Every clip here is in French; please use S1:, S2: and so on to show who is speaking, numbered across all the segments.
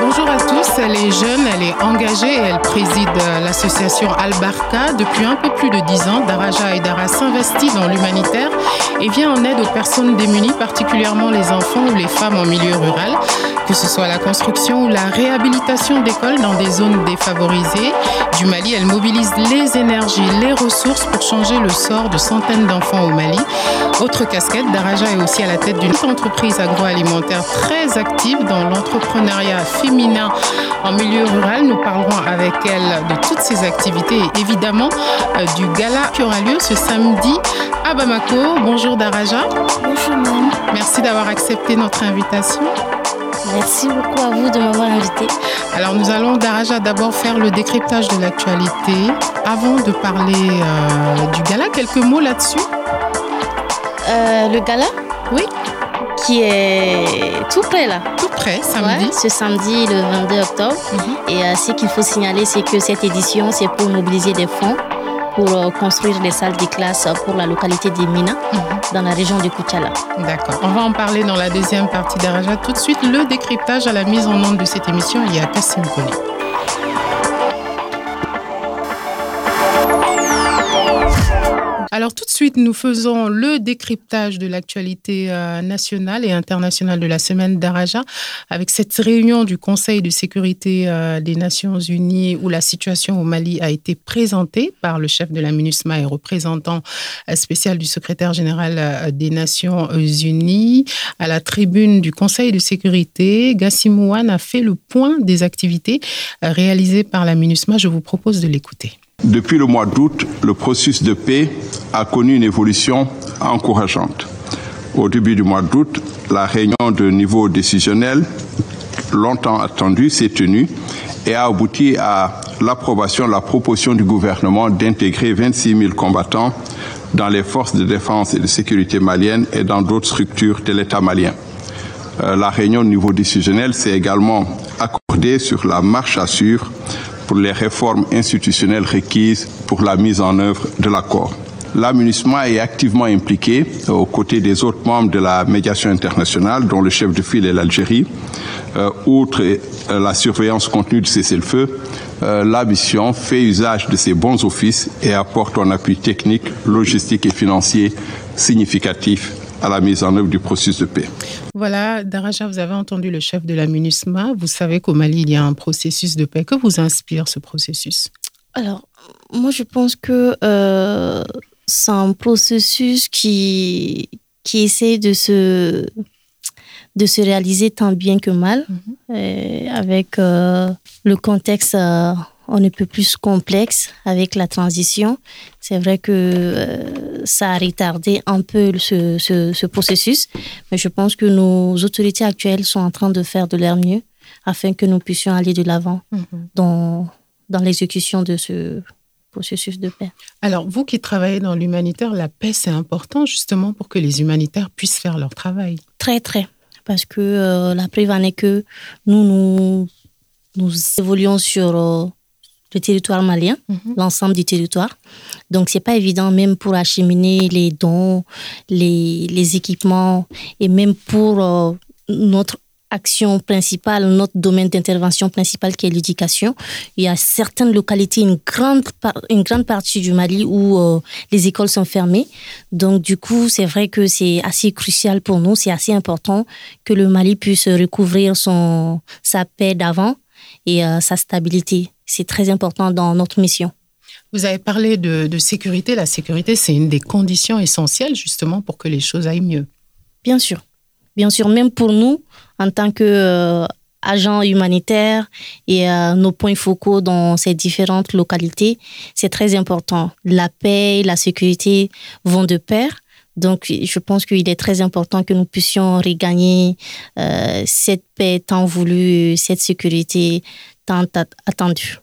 S1: Bonjour à tous, elle est jeune, elle est engagée elle préside l'association Albarca. Depuis un peu plus de dix ans, Daraja Aydara s'investit dans l'humanitaire et vient en aide aux personnes démunies, particulièrement les enfants ou les femmes en milieu rural, que ce soit la construction ou la réhabilitation d'écoles dans des zones défavorisées. Du Mali, elle mobilise les énergies, les ressources pour changer le sort de centaines d'enfants au Mali. Autre casquette, Daraja est aussi à la tête d'une entreprise agroalimentaire très active dans l'entrepreneuriat féminin en milieu rural. Nous parlerons avec elle de toutes ces activités et évidemment euh, du gala qui aura lieu ce samedi à Bamako. Bonjour Daraja.
S2: Bonjour Mme.
S1: Merci d'avoir accepté notre invitation.
S2: Merci beaucoup à vous de m'avoir invité.
S1: Alors nous allons Daraja d'abord faire le décryptage de l'actualité. Avant de parler euh, du gala, quelques mots là-dessus
S2: Euh, le gala?
S1: Oui.
S2: qui est tout près là.
S1: Tout près, samedi.
S2: Ouais, ce samedi, le 22 octobre.
S1: Mhm.
S2: Et euh, ce qu'il faut signaler, c'est que cette édition, c'est pour mobiliser des fonds pour euh, construire des salles de classe pour la localité des Mina,
S1: Mhm.
S2: dans la région de Kuchala.
S1: D'accord. On va en parler dans la deuxième partie d'Araja. Tout de suite, le décryptage à la mise en onde de cette émission. Il y a Kassim Kone. Alors tout de suite, nous faisons le décryptage de l'actualité euh, nationale et internationale de la semaine d'Araja avec cette réunion du Conseil de sécurité euh, des Nations Unies où la situation au Mali a été présentée par le chef de la MINUSMA et représentant euh, spécial du secrétaire général des Nations Unies. À la tribune du Conseil de sécurité, Gassim Ouane a fait le point des activités réalisées par la MINUSMA. Je vous propose de l'écouter.
S3: Depuis le mois d'août, le processus de paix a connu une évolution encourageante. Au début du mois d'août, la réunion de niveau décisionnel, longtemps attendue, s'est tenue et a abouti à l'approbation de la proposition du gouvernement d'intégrer 26 000 combattants dans les forces de défense et de sécurité maliennes et dans d'autres structures de l'État malien. Euh, la réunion de niveau décisionnel s'est également accordée sur la marche à suivre pour les réformes institutionnelles requises pour la mise en œuvre de l'accord. L'amunissement est activement impliqué euh, aux côtés des autres membres de la médiation internationale, dont le chef de file est l'Algérie. Euh, outre euh, la surveillance contenue du cessez-le-feu, la mission fait usage de ses bons offices et apporte un appui technique, logistique et financier significatif à la mise en œuvre du processus de paix.
S1: Voilà, Daraja, vous avez entendu le chef de la MINUSMA. Vous savez qu'au Mali, il y a un processus de paix. Que vous inspire ce processus?
S2: Alors, moi, je pense que euh, c'est un processus qui, qui essaie de se, de se réaliser tant bien que mal, euh, avec euh, le contexte euh, on ne peut plus complexe avec la transition. C'est vrai que euh, ça a retardé un peu ce, ce, ce processus, mais je pense que nos autorités actuelles sont en train de faire de leur mieux afin que nous puissions aller de l'avant dans, dans l'exécution de ce processus de paix.
S1: Alors, vous qui travaillez dans l'humanitaire, la paix, c'est important justement pour que les humanitaires puissent faire leur travail.
S2: Très, très. Parce que euh, la preuve en est que nous, nous, nous évoluons sur euh, le territoire malien, l'ensemble du territoire. Donc, c'est pas évident même pour acheminer les dons, les, les équipements et même pour euh, notre action principale, notre domaine d'intervention principal qui est l'éducation. Il y a certaines localités, une grande, une grande partie du Mali où euh, les écoles sont fermées. Donc, du coup, c'est vrai que c'est assez crucial pour nous, c'est assez important que le Mali puisse recouvrir son, sa paix d'avant et euh, sa stabilité. C'est très important dans notre mission.
S1: Vous avez parlé de, de sécurité. La sécurité, c'est une des conditions essentielles justement pour que les choses aillent mieux.
S2: Bien sûr. Bien sûr, même pour nous, en tant que euh, agents humanitaires et euh, nos points focaux dans ces différentes localités, c'est très important. La paix et la sécurité vont de pair. Donc, je pense qu'il est très important que nous puissions regagner euh, cette paix tant voulue, cette sécurité tant attendue.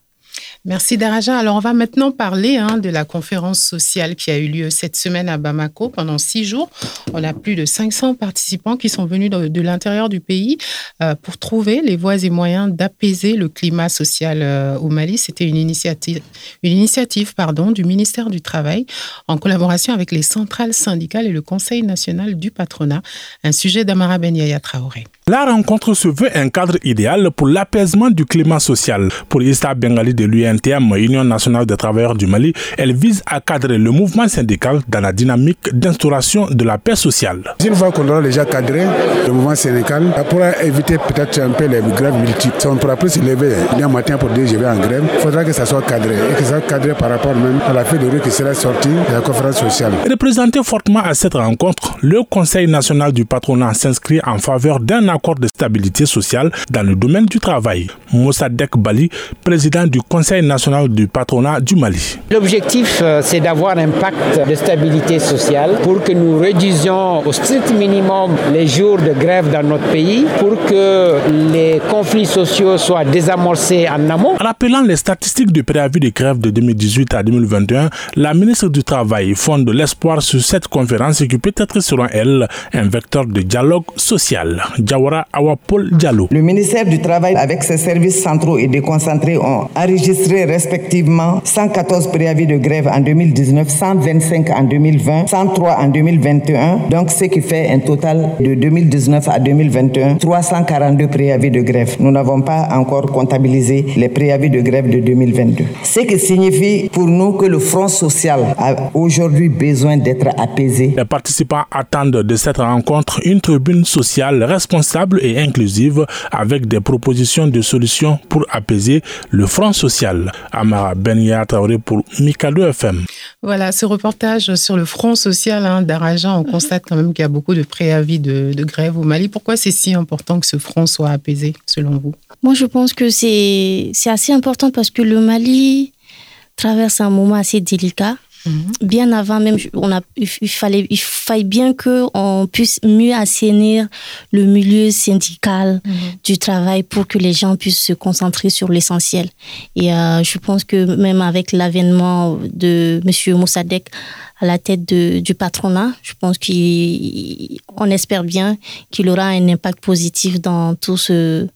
S1: Merci Daraja. Alors on va maintenant parler hein, de la conférence sociale qui a eu lieu cette semaine à Bamako pendant six jours. On a plus de 500 participants qui sont venus de, l'intérieur du pays euh, pour trouver les voies et moyens d'apaiser le climat social euh, au Mali. C'était une initiative, du ministère du Travail en collaboration avec les centrales syndicales et le Conseil national du patronat. Un sujet d'Amara Ben Yaya Traoré.
S4: La rencontre se veut un cadre idéal pour l'apaisement du climat social. Pour Issa Bengali de l'UNTM, Union nationale des travailleurs du Mali, elle vise à cadrer le mouvement syndical dans la dynamique d'instauration de la paix sociale.
S5: Une fois qu'on aura déjà cadré le mouvement syndical, ça pourra éviter peut-être un peu les grèves multiples. Si on ne pourra plus se lever un matin pour dire je vais en grève, il faudra que ça soit cadré et que ça soit cadré par rapport même à la fête de rue qui sera sortie de la conférence sociale.
S4: Représenté fortement à cette rencontre, le Conseil national du patronat s'inscrit en faveur d'un accord de stabilité sociale dans le domaine du travail. Dek Bali, président du Conseil national du patronat du Mali.
S6: L'objectif, euh, c'est d'avoir un pacte de stabilité sociale pour que nous réduisions au strict minimum les jours de grève dans notre pays, pour que les conflits sociaux soient désamorcés en amont.
S4: Rappelant les statistiques du préavis de grève de 2018 à 2021, la ministre du Travail fonde de l'espoir sur cette conférence qui peut être, selon elle, un vecteur de dialogue social.
S7: Le ministère du Travail, avec ses services centraux et déconcentrés, ont enregistré respectivement 114 préavis de grève en 2019, 125 en 2020, 103 en 2021. Donc, ce qui fait un total de 2019 à 2021, 342 préavis de grève. Nous n'avons pas encore comptabilisé les préavis de grève de 2022. Ce qui signifie pour nous que le front social a aujourd'hui besoin d'être apaisé.
S4: Les participants attendent de cette rencontre une tribune sociale responsable et inclusive avec des propositions de solutions pour apaiser le front social. Amara Benya Traoré pour Mikado FM.
S1: Voilà, ce reportage sur le front social hein, d'Arajan, on constate quand même qu'il y a beaucoup de préavis de, de grève au Mali. Pourquoi c'est si important que ce front soit apaisé, selon vous?
S2: Moi, je pense que c'est assez important parce que le Mali traverse un moment assez délicat Mhm. Bien avant même, on a, il fallait, il fallait bien qu'on puisse mieux assainir le milieu syndical mhm. du travail pour que les gens puissent se concentrer sur l'essentiel. Et euh, je pense que même avec l'avènement de Monsieur Moussadek à la tête de, du patronat, je pense qu'on espère bien qu'il aura un impact positif dans tout ce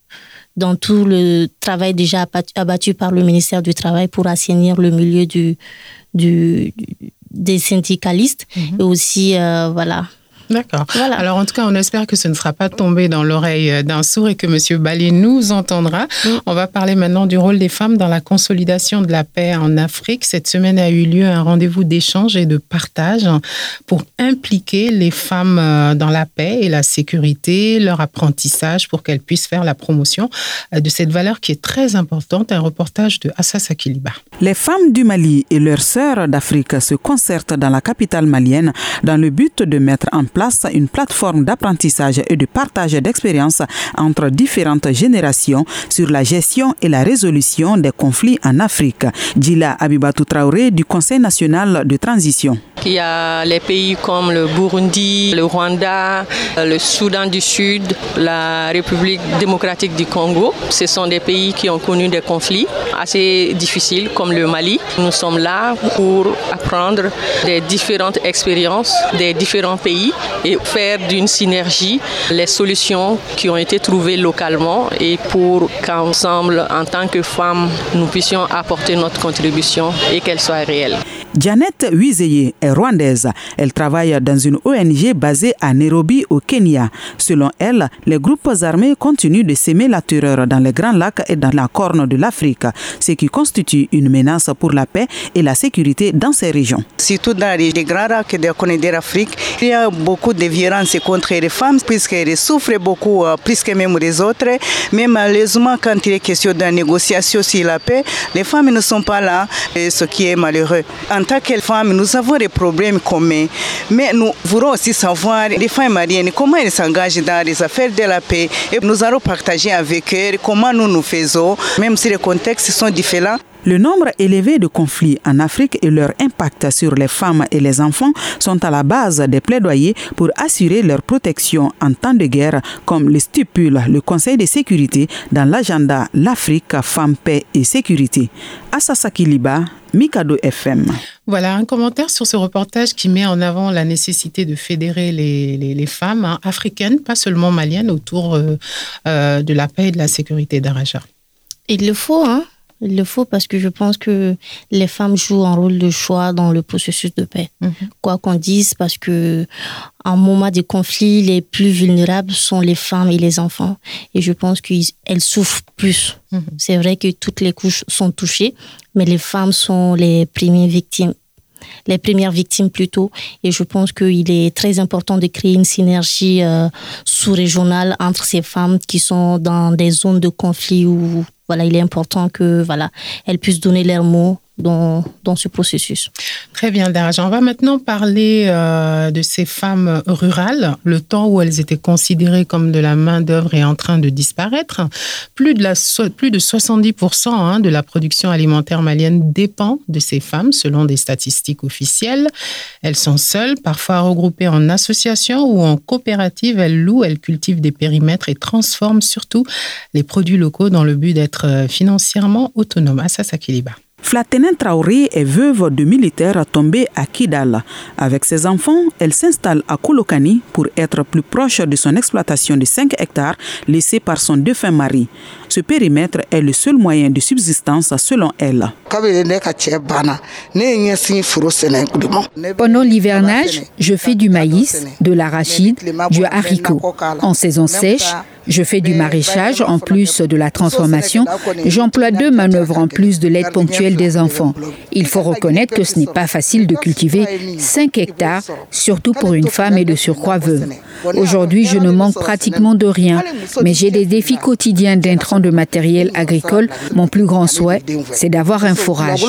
S2: dans tout le travail déjà abattu par le ministère du Travail pour assainir le milieu du, du, des syndicalistes mhm. et aussi euh, voilà
S1: D'accord. Alors en tout cas, on espère que ce ne sera pas tombé dans l'oreille euh, d'un sourd et que M. Bali nous entendra. On va parler maintenant du rôle des femmes dans la consolidation de la paix en Afrique. Cette semaine a eu lieu un rendez-vous d'échange et de partage pour impliquer les femmes euh, dans la paix et la sécurité, leur apprentissage pour qu'elles puissent faire la promotion de cette valeur qui est très importante. Un reportage de Assas Akiliba.
S8: Les femmes du Mali et leurs sœurs d'Afrique se concertent dans la capitale malienne dans le but de mettre en place une plateforme d'apprentissage et de partage d'expériences entre différentes générations sur la gestion et la résolution des conflits en Afrique. Dila Abibatou Traoré du Conseil national de transition.
S9: Il y a les pays comme le Burundi, le Rwanda, le Soudan du Sud, la République démocratique du Congo. Ce sont des pays qui ont connu des conflits assez difficiles le Mali. Nous sommes là pour apprendre des différentes expériences des différents pays et faire d'une synergie les solutions qui ont été trouvées localement et pour qu'ensemble, en tant que femmes, nous puissions apporter notre contribution et qu'elle soit réelle.
S8: Janet Wizeye est rwandaise. Elle travaille dans une ONG basée à Nairobi, au Kenya. Selon elle, les groupes armés continuent de s'aimer la terreur dans les Grands Lacs et dans la Corne de l'Afrique, ce qui constitue une menace pour la paix et la sécurité dans ces régions.
S10: Surtout dans les Grands Lacs et la Corne de l'Afrique, il y a beaucoup de violences contre les femmes puisqu'elles souffrent beaucoup euh, plus que même les autres. Mais malheureusement, quand il est question de négociation sur la paix, les femmes ne sont pas là, ce qui est malheureux tant que femmes, nous avons des problèmes communs. Mais nous voulons aussi savoir les femmes mariennes, comment elles s'engagent dans les affaires de la paix. Et nous allons partager avec elles comment nous nous faisons, même si les contextes sont différents.
S8: Le nombre élevé de conflits en Afrique et leur impact sur les femmes et les enfants sont à la base des plaidoyers pour assurer leur protection en temps de guerre, comme le stipule le Conseil de sécurité dans l'agenda L'Afrique, femmes, paix et sécurité. Assasaki Liba, Mikado FM.
S1: Voilà un commentaire sur ce reportage qui met en avant la nécessité de fédérer les, femmes hein, africaines, pas seulement maliennes, autour euh, euh, de la paix et de la sécurité d'Araja.
S2: Il le faut, hein il le faut parce que je pense que les femmes jouent un rôle de choix dans le processus de paix. Mhm. Quoi qu'on dise, parce que en moment de conflit, les plus vulnérables sont les femmes et les enfants. Et je pense qu'elles souffrent plus. Mhm. C'est vrai que toutes les couches sont touchées, mais les femmes sont les premières victimes les premières victimes plutôt. Et je pense qu'il est très important de créer une synergie euh, sous-régionale entre ces femmes qui sont dans des zones de conflit où voilà, il est important que voilà, elles puissent donner leurs mots dans, ce processus.
S1: Très bien, Daraj. On va maintenant parler euh, de ces femmes rurales. Le temps où elles étaient considérées comme de la main-d'œuvre est en train de disparaître. Plus de, la, plus de 70% hein, de la production alimentaire malienne dépend de ces femmes, selon des statistiques officielles. Elles sont seules, parfois regroupées en associations ou en coopératives. Elles louent, elles cultivent des périmètres et transforment surtout les produits locaux dans le but d'être euh, financièrement autonomes. Ça,
S8: Flatenen Traoré est veuve de militaires tombés à Kidal. Avec ses enfants, elle s'installe à Kolokani pour être plus proche de son exploitation de 5 hectares laissée par son défunt mari. Ce périmètre est le seul moyen de subsistance selon elle.
S11: Pendant l'hivernage, je fais du maïs, de l'arachide, du haricot. En saison sèche, je fais du maraîchage en plus de la transformation. J'emploie deux manœuvres en plus de l'aide ponctuelle des enfants. Il faut reconnaître que ce n'est pas facile de cultiver 5 hectares, surtout pour une femme et de surcroît veuve. Aujourd'hui, je ne manque pratiquement de rien, mais j'ai des défis quotidiens d'intrants de matériel agricole. Mon plus grand souhait, c'est d'avoir un forage.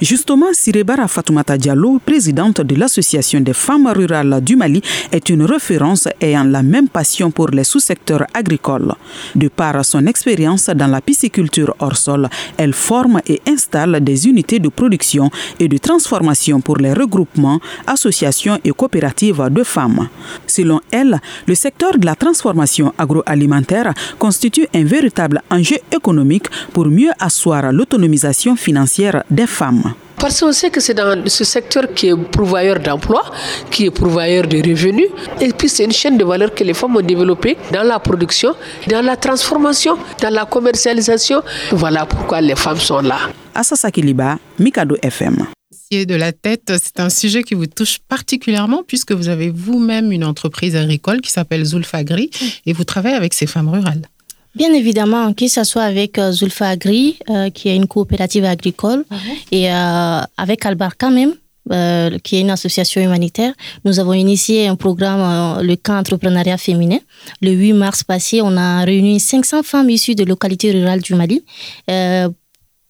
S8: Justement, Sirebara Fatoumata Diallo, présidente de l'Association des femmes rurales du Mali, est une référence ayant la même passion pour les sous-secteurs agricoles. De par son expérience dans la pisciculture hors sol, elle forme et installe des unités de production et de transformation pour les regroupements, associations et coopératives de femmes. Selon elle, le secteur de la transformation agroalimentaire constitue un véritable enjeu économique pour mieux asseoir l'autonomisation financière des femmes.
S12: Parce qu'on sait que c'est dans ce secteur qui est pourvoyeur d'emplois, qui est pourvoyeur de revenus. Et puis c'est une chaîne de valeur que les femmes ont développée dans la production, dans la transformation, dans la commercialisation. Voilà pourquoi les femmes sont là.
S8: Assasa Kiliba, Mikado FM
S1: de la tête, c'est un sujet qui vous touche particulièrement puisque vous avez vous-même une entreprise agricole qui s'appelle Zulfagri et vous travaillez avec ces femmes rurales.
S2: Bien évidemment, que ce soit avec euh, Zulfa Agri, euh, qui est une coopérative agricole, mhm. et euh, avec Albar quand même, qui est une association humanitaire. Nous avons initié un programme, le camp entrepreneuriat féminin. Le 8 mars passé, on a réuni 500 femmes issues de localités rurales du Mali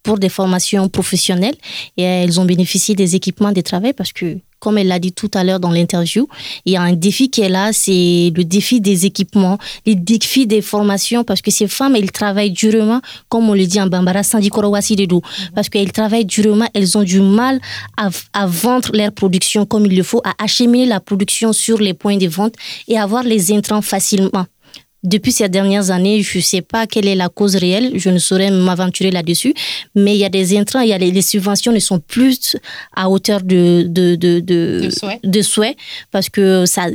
S2: pour des formations professionnelles et elles ont bénéficié des équipements de travail parce que comme elle l'a dit tout à l'heure dans l'interview, il y a un défi qui est là, c'est le défi des équipements, le défi des formations, parce que ces femmes, elles travaillent durement, comme on le dit en Bambara, mhm. parce qu'elles travaillent durement, elles ont du mal à, à vendre leur production comme il le faut, à acheminer la production sur les points de vente et avoir les intrants facilement depuis ces dernières années, je ne sais pas quelle est la cause réelle, je ne saurais m'aventurer là-dessus, mais il y a des intrants, il y a les, subventions ne sont plus à hauteur de, de, de, de, de souhait, parce que ça,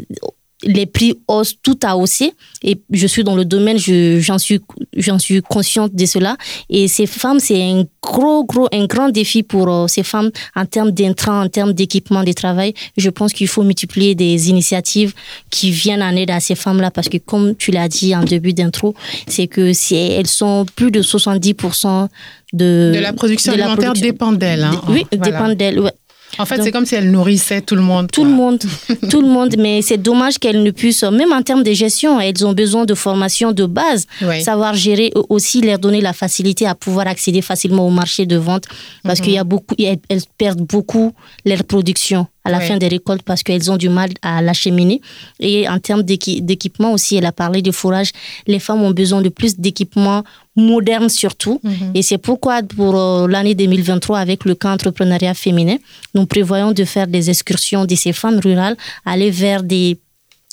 S2: les prix haussent, tout a haussé. Et je suis dans le domaine, j'en suis, j'en suis consciente de cela. Et ces femmes, c'est un gros, gros, un grand défi pour euh, ces femmes en termes d'intrants, en termes d'équipement de travail. Je pense qu'il faut multiplier des initiatives qui viennent en aide à ces femmes-là parce que, comme tu l'as dit en début d'intro, c'est que c'est, elles sont plus de 70%
S1: de, de la production alimentaire dépend d'elles. Hein.
S2: Oui, dépend d'elles. Ouais.
S1: En fait, c'est comme si elle nourrissait tout le monde.
S2: Tout le monde, tout le monde. Mais c'est dommage qu'elles ne puissent, même en termes de gestion, elles ont besoin de formation de base, savoir gérer aussi, leur donner la facilité à pouvoir accéder facilement au marché de vente, parce qu'il y a beaucoup, elles perdent beaucoup leur production à la fin des récoltes parce qu'elles ont du mal à l'acheminer. Et en termes d'équipement aussi, elle a parlé de fourrage. Les femmes ont besoin de plus d'équipements modernes surtout. Mhm. Et c'est pourquoi pour euh, l'année 2023, avec le camp entrepreneuriat féminin, nous prévoyons de faire des excursions de ces femmes rurales, aller vers des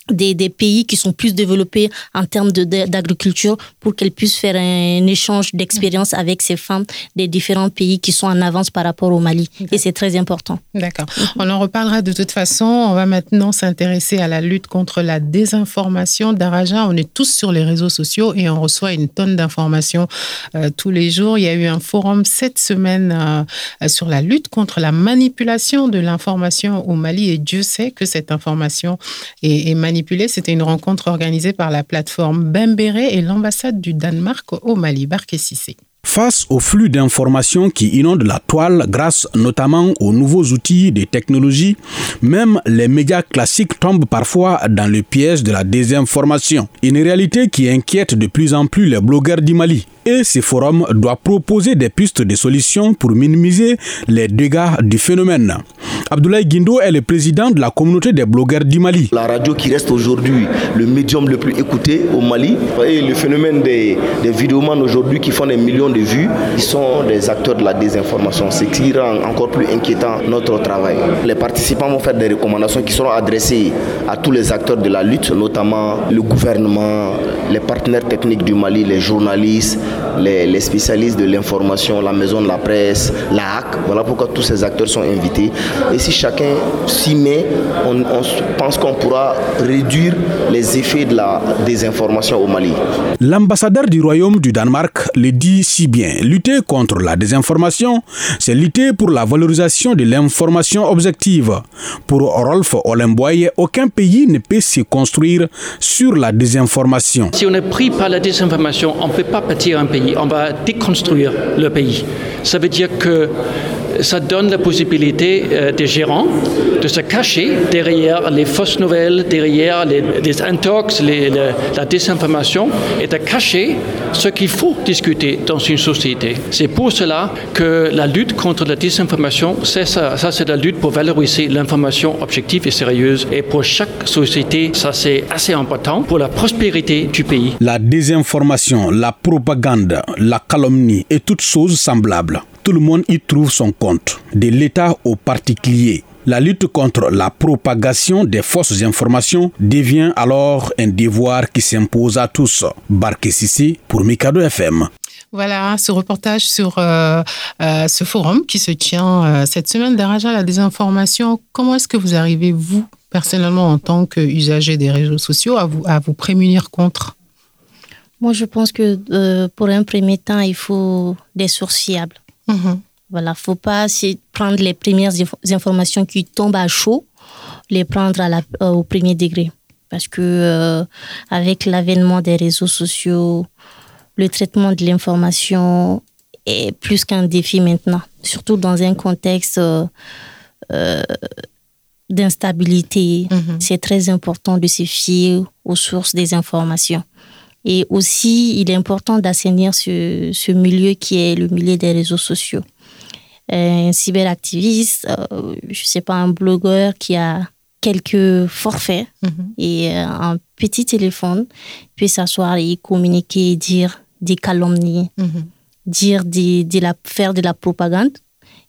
S2: des, des, pays qui sont plus développés en termes d'agriculture pour qu'elles puissent faire un, échange d'expérience avec ces femmes des différents pays qui sont en avance par rapport au Mali. Et c'est très important.
S1: D'accord. On en reparlera de toute façon. On va maintenant s'intéresser à la lutte contre la désinformation. Daraja, on est tous sur les réseaux sociaux et on reçoit une tonne d'informations euh, tous les jours. Il y a eu un forum cette semaine euh, sur la lutte contre la manipulation de l'information au Mali et Dieu sait que cette information est, est manipulée c'était une rencontre organisée par la plateforme Bembéré et l'ambassade du Danemark au Mali,
S13: Face au flux d'informations qui inondent la toile grâce notamment aux nouveaux outils des technologies, même les médias classiques tombent parfois dans le piège de la désinformation. Une réalité qui inquiète de plus en plus les blogueurs du Mali et ce forum doit proposer des pistes de solutions pour minimiser les dégâts du phénomène. Abdoulaye Guindo est le président de la communauté des blogueurs du Mali.
S14: La radio qui reste aujourd'hui le médium le plus écouté au Mali, et le phénomène des, des vidéomans aujourd'hui qui font des millions de vues, ils sont des acteurs de la désinformation, ce qui rend encore plus inquiétant notre travail. Les participants vont faire des recommandations qui seront adressées à tous les acteurs de la lutte, notamment le gouvernement, les partenaires techniques du Mali, les journalistes, les, spécialistes de l'information, la maison de la presse, la HAC. Voilà pourquoi tous ces acteurs sont invités. Et si chacun s'y met, on, pense qu'on pourra réduire les effets de la désinformation au Mali.
S13: L'ambassadeur du Royaume du Danemark le dit si bien. Lutter contre la désinformation, c'est lutter pour la valorisation de l'information objective. Pour Rolf Olemboye, aucun pays ne peut se construire sur la désinformation.
S15: Si on est pris par la désinformation, on ne peut pas partir pays, on va déconstruire le pays. Ça veut dire que ça donne la possibilité euh, des gérants de se cacher derrière les fausses nouvelles, derrière les, intox, la désinformation, et de cacher ce qu'il faut discuter dans une société. C'est pour cela que la lutte contre la désinformation, c'est ça, ça c'est la lutte pour valoriser l'information objective et sérieuse. Et pour chaque société, ça c'est assez important pour la prospérité du pays.
S13: La désinformation, la propagande, la calomnie et toutes choses semblables tout le monde y trouve son compte, de l'État au particulier. La lutte contre la propagation des fausses informations devient alors un devoir qui s'impose à tous. Barke Sissi pour Mikado FM.
S1: Voilà ce reportage sur euh, euh, ce forum qui se tient euh, cette semaine d'Araja la désinformation. Comment est-ce que vous arrivez, vous, personnellement, en tant qu'usager des réseaux sociaux, à vous, à vous prémunir contre?
S2: Moi, je pense que pour un premier temps, il faut des sources fiables. Mhm. Voilà, faut pas prendre les premières informations qui tombent à chaud, les prendre à la, euh, au premier degré. Parce que euh, avec l'avènement des réseaux sociaux, le traitement de l'information est plus qu'un défi maintenant, surtout dans un contexte euh, d'instabilité. Mhm. C'est très important de se fier aux sources des informations. Et aussi, il est important d'assainir ce, ce, milieu qui est le milieu des réseaux sociaux. Un cyberactiviste, euh, je ne sais pas, un blogueur qui a quelques forfaits mhm. et euh, un petit téléphone peut s'asseoir et communiquer, dire des calomnies, mhm. dire des, de la, faire de la propagande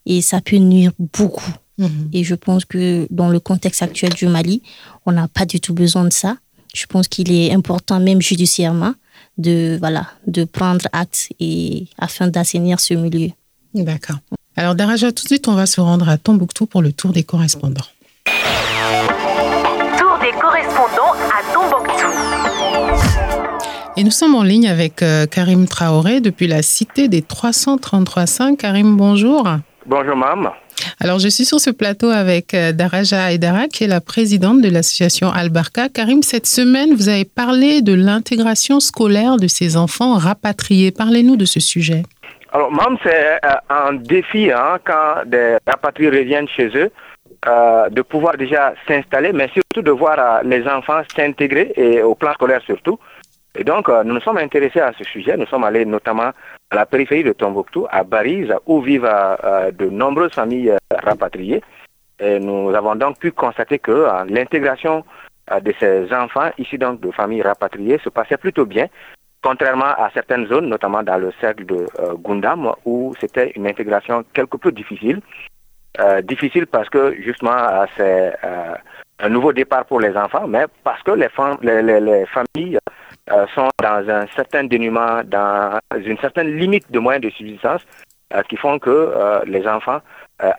S2: et ça peut nuire beaucoup. Mhm. Et je pense que dans le contexte actuel du Mali, on n'a pas du tout besoin de ça je pense qu'il est important, même judiciairement, de, voilà, de prendre acte et, afin d'assainir ce milieu.
S1: D'accord. Alors, Daraja, tout de suite, on va se rendre à Tombouctou pour le tour des correspondants.
S16: Tour des correspondants à Tombouctou.
S1: Et nous sommes en ligne avec euh, Karim Traoré depuis la cité des 333.5. Karim, bonjour.
S17: Bonjour, maman.
S1: Alors, je suis sur ce plateau avec euh, Daraja Aydara, qui est la présidente de l'association Albarka. Karim, cette semaine, vous avez parlé de l'intégration scolaire de ces enfants rapatriés. Parlez-nous de ce sujet.
S17: Alors, même c'est euh, un défi hein, quand des rapatriés reviennent chez eux. Euh, de pouvoir déjà s'installer, mais surtout de voir les enfants s'intégrer et au plan scolaire surtout. Et donc, nous nous sommes intéressés à ce sujet. Nous sommes allés notamment la périphérie de Tombouctou, à Bariz, où vivent euh, de nombreuses familles euh, rapatriées. Et nous avons donc pu constater que l'intégration de ces enfants issus donc de familles rapatriées se passait plutôt bien, contrairement à certaines zones, notamment dans le cercle de Gundam, où c'était une intégration quelque peu difficile. difficile parce que justement c'est un nouveau départ pour les enfants, mais parce que les, familles euh, sont dans un certain dénuement, dans une certaine limite de moyens de subsistance euh, qui font que euh, les enfants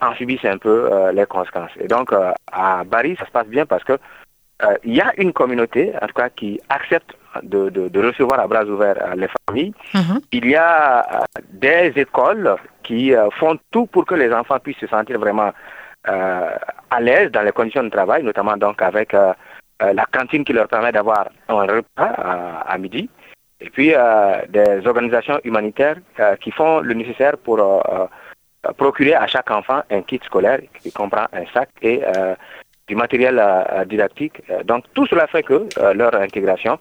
S17: en subissent un peu les conséquences. Et donc, à Bari, ça se passe bien parce que il y a une communauté, en tout cas, qui accepte de, de, recevoir à bras ouverts les familles. Mhm. Il y a des écoles qui font tout pour que les enfants puissent se sentir vraiment à l'aise dans les conditions de travail, notamment donc avec la cantine qui leur permet d'avoir un repas à, midi, et puis des organisations humanitaires qui font le nécessaire pour procurer à chaque enfant un kit scolaire qui comprend un sac et du matériel didactique. donc tout cela fait que leur intégration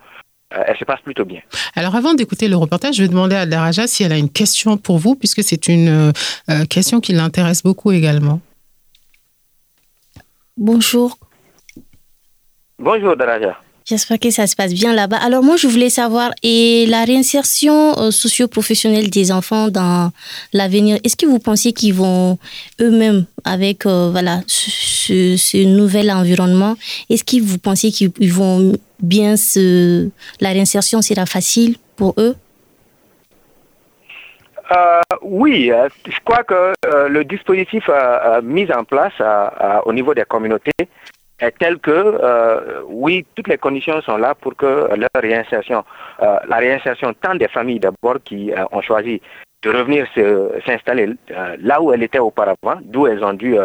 S17: elle se passe plutôt bien.
S1: Alors avant d'écouter le reportage, je vais demander à Daraja si elle a une question pour vous, puisque c'est une question qui l'intéresse beaucoup également.
S2: Bonjour.
S17: Bonjour Daraja.
S2: J'espère que ça se passe bien là-bas. Alors moi, je voulais savoir, et la réinsertion euh, socio-professionnelle des enfants dans l'avenir, est-ce que vous pensez qu'ils vont eux-mêmes, avec euh, voilà, ce, nouvel environnement, est-ce que vous pensez qu'ils vont bien se... La réinsertion sera facile pour eux?
S17: Euh, oui, je crois que le dispositif mis en place au niveau des communautés est tel que, oui, toutes les conditions sont là pour que leur réinsertion, la réinsertion tant des familles d'abord qui ont choisi de revenir s'installer là où elles étaient auparavant, d'où elles ont dû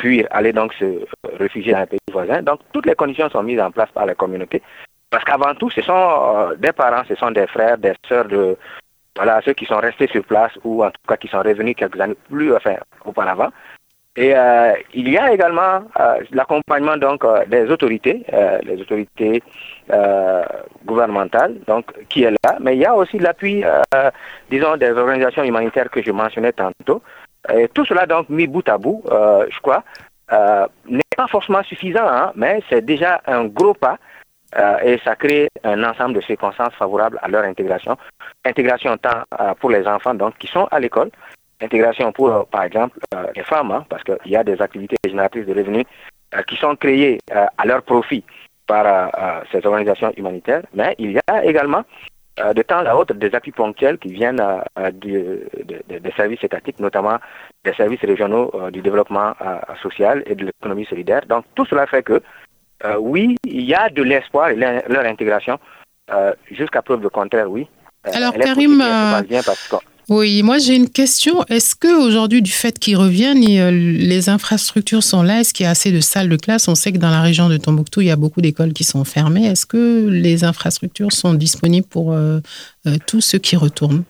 S17: fuir, aller donc se réfugier dans un pays voisin. Donc toutes les conditions sont mises en place par la communauté. Parce qu'avant tout, ce sont des parents, ce sont des frères, des sœurs de, voilà, ceux qui sont restés sur place ou en tout cas qui sont revenus quelques années plus enfin, auparavant. Et euh, il y a également euh, l'accompagnement donc euh, des autorités, les autorités gouvernementales, donc qui est là, mais il y a aussi l'appui, disons, des organisations humanitaires que je mentionnais tantôt. Et tout cela donc mis bout à bout, je crois, n'est pas forcément suffisant, hein, mais c'est déjà un gros pas euh, et ça crée un ensemble de circonstances favorables à leur intégration. Intégration tant euh, pour les enfants donc qui sont à l'école, intégration pour, euh, par exemple, les femmes, hein, parce qu'il y a des activités génératrices de revenus qui sont créées à leur profit par ces organisations humanitaires, mais il y a également de temps à autre des appuis ponctuels qui viennent des services étatiques, notamment des services régionaux du développement social et de l'économie solidaire. Donc tout cela fait que euh, oui, il y a de l'espoir et leur intégration. Euh, jusqu'à preuve de contraire, oui.
S1: Euh, Alors, Karim. Oui, moi j'ai une question. Est-ce que aujourd'hui, du fait qu'ils reviennent, les infrastructures sont là? Est-ce qu'il y a assez de salles de classe? On sait que dans la région de Tombouctou, il y a beaucoup d'écoles qui sont fermées. Est-ce que les infrastructures sont disponibles pour tous ceux qui retournent?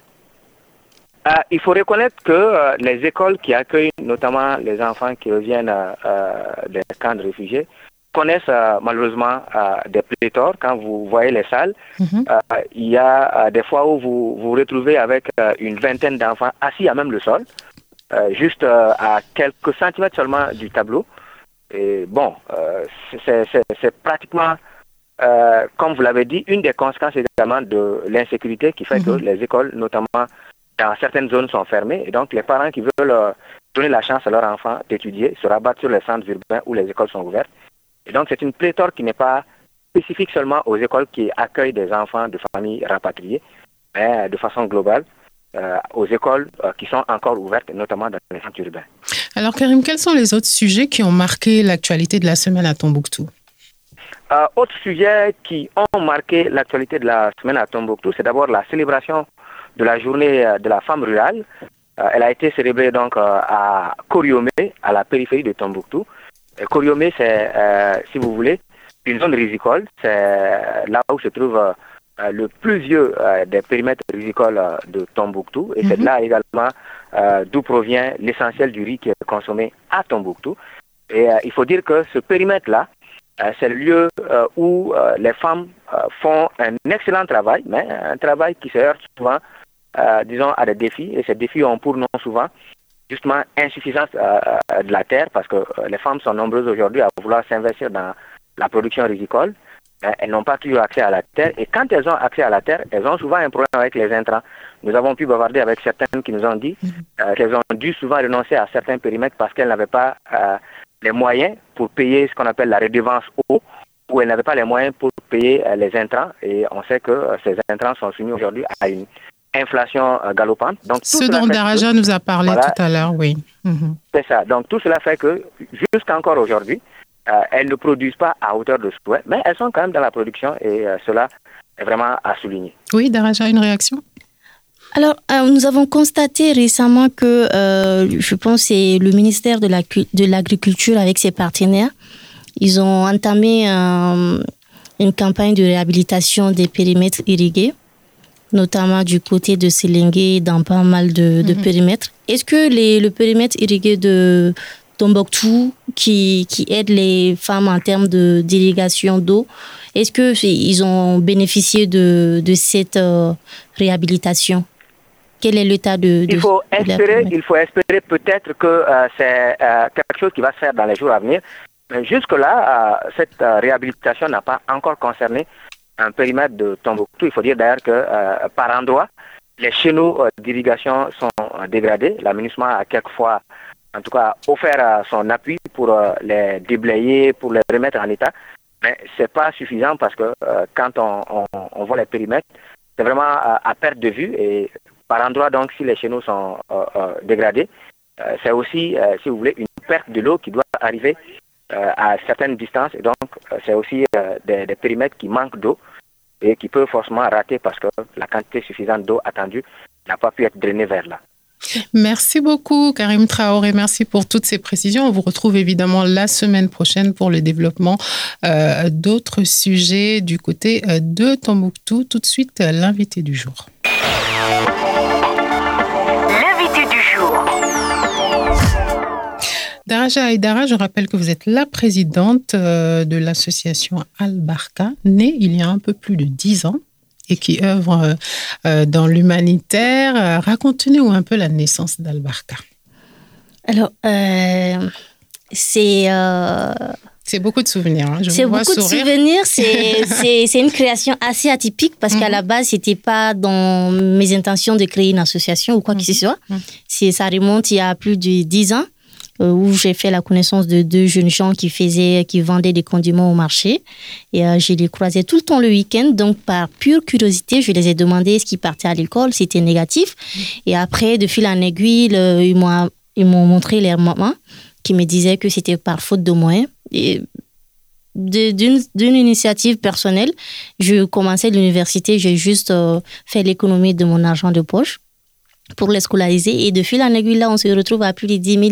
S17: Il faut reconnaître que les écoles qui accueillent notamment les enfants qui reviennent des camps de réfugiés connaissent euh, malheureusement euh, des pléthores. Quand vous voyez les salles, mhm. euh, il y a des fois où vous vous retrouvez avec une vingtaine d'enfants assis à même le sol, juste à quelques centimètres seulement du tableau. Et bon, c'est pratiquement, comme vous l'avez dit, une des conséquences également de l'insécurité qui fait que mhm. les écoles, notamment dans certaines zones, sont fermées. Et donc, les parents qui veulent donner la chance à leurs enfants d'étudier se rabattent sur les centres urbains où les écoles sont ouvertes. Et donc, c'est une pléthore qui n'est pas spécifique seulement aux écoles qui accueillent des enfants de familles rapatriées, mais de façon globale euh, aux écoles euh, qui sont encore ouvertes, notamment dans les centres urbains.
S1: Alors, Karim, quels sont les autres sujets qui ont marqué l'actualité de la semaine à Tombouctou?
S17: Euh, Autres sujets qui ont marqué l'actualité de la semaine à Tombouctou, c'est d'abord la célébration de la journée de la femme rurale. elle a été célébrée donc à Koriomé, à la périphérie de Tombouctou. Koriomé, c'est, euh, si vous voulez, une zone risicole. C'est là où se trouve euh, le plus vieux euh, des périmètres rizicoles de Tombouctou. Et c'est mhm. là également d'où provient l'essentiel du riz qui est consommé à Tombouctou. Et il faut dire que ce périmètre-là, c'est le lieu où les femmes font un excellent travail, mais un travail qui se heurte souvent, disons, à des défis. Et ces défis ont pour nom souvent justement insuffisance de la terre, parce que les femmes sont nombreuses aujourd'hui à vouloir s'investir dans la production rizicole. Elles n'ont pas toujours accès à la terre. Et quand elles ont accès à la terre, elles ont souvent un problème avec les intrants. Nous avons pu bavarder avec certaines qui nous ont dit mhm. qu'elles ont dû souvent renoncer à certains périmètres parce qu'elles n'avaient pas les moyens pour payer ce qu'on appelle la redevance eau où elles n'avaient pas les moyens pour payer les intrants. Et on sait que ces intrants sont soumis aujourd'hui à une inflation euh, galopante.
S1: Donc, Ce dont Daraja nous a parlé tout à l'heure, oui.
S17: Mhm. C'est ça. Donc tout cela fait que jusqu'encore aujourd'hui, euh, elles ne produisent pas à hauteur de souhait, mais elles sont quand même dans la production et euh, cela est vraiment à souligner.
S1: Oui, Daraja, une réaction?
S2: Alors, nous avons constaté récemment que, je pense, c'est le ministère de l'Agriculture la, avec ses partenaires, ils ont entamé une campagne de réhabilitation des périmètres irrigués notamment du côté de Sélingué, dans pas mal de, mhm. périmètres. Est-ce que les, le périmètre irrigué de Tombouctou, qui, qui aide les femmes en termes d'irrigation d'eau, est-ce qu'ils ont bénéficié de, de cette euh, réhabilitation? Quel est l'état de,
S17: de, il faut espérer, Il faut espérer peut-être que euh, c'est euh, quelque chose qui va se faire dans les jours à venir. Mais jusque-là, cette réhabilitation n'a pas encore concerné un périmètre de Tombouctou. Il faut dire d'ailleurs que euh, par endroit, les chenaux euh, d'irrigation sont euh, dégradés. L'aménagement a quelquefois, en tout cas, offert son appui pour les déblayer, pour les remettre en état. Mais ce n'est pas suffisant parce que quand on, voit les périmètres, c'est vraiment à perte de vue. Et par endroit, donc, si les chenaux sont dégradés, c'est aussi, si vous voulez, une perte de l'eau qui doit arriver à certaines distances. Et donc, c'est aussi euh, des, périmètres qui manquent d'eau et qui peuvent forcément rater parce que la quantité suffisante d'eau attendue n'a pas pu être drainée vers là.
S1: Merci beaucoup, Karim Traoré. Merci pour toutes ces précisions. On vous retrouve évidemment la semaine prochaine pour le développement d'autres sujets du côté de Tombouctou. Tout de suite, l'invité du jour. Daraja Aydara, je rappelle que vous êtes la présidente euh, de l'association Al-Barka, née il y a un peu plus de dix ans et qui œuvre euh, euh, dans l'humanitaire. Racontez-nous un peu la naissance d'Al-Barka.
S2: Alors, c'est...
S1: C'est beaucoup de souvenirs. Hein.
S2: C'est beaucoup de souvenirs. C'est une création assez atypique parce qu'à la mhm. base, c'était pas dans mes intentions de créer une association ou quoi que ce mhm. soit. Mhm. Ça remonte il y a plus de dix ans. Euh, où j'ai fait la connaissance de deux jeunes gens qui faisaient, qui vendaient des condiments au marché. Et euh, je les croisais tout le temps le week-end. Donc, par pure curiosité, je les ai demandé ce qu'ils partaient à l'école. C'était négatif. Et après, de fil en aiguille, ils m'ont, ils m'ont montré leur maman qui me disait que c'était par faute de moyens. Et d'une, d'une initiative personnelle, je commençais l'université, j'ai juste euh, fait l'économie de mon argent de poche pour les scolariser. Et de fil en aiguille, là, on se retrouve à plus de 10 000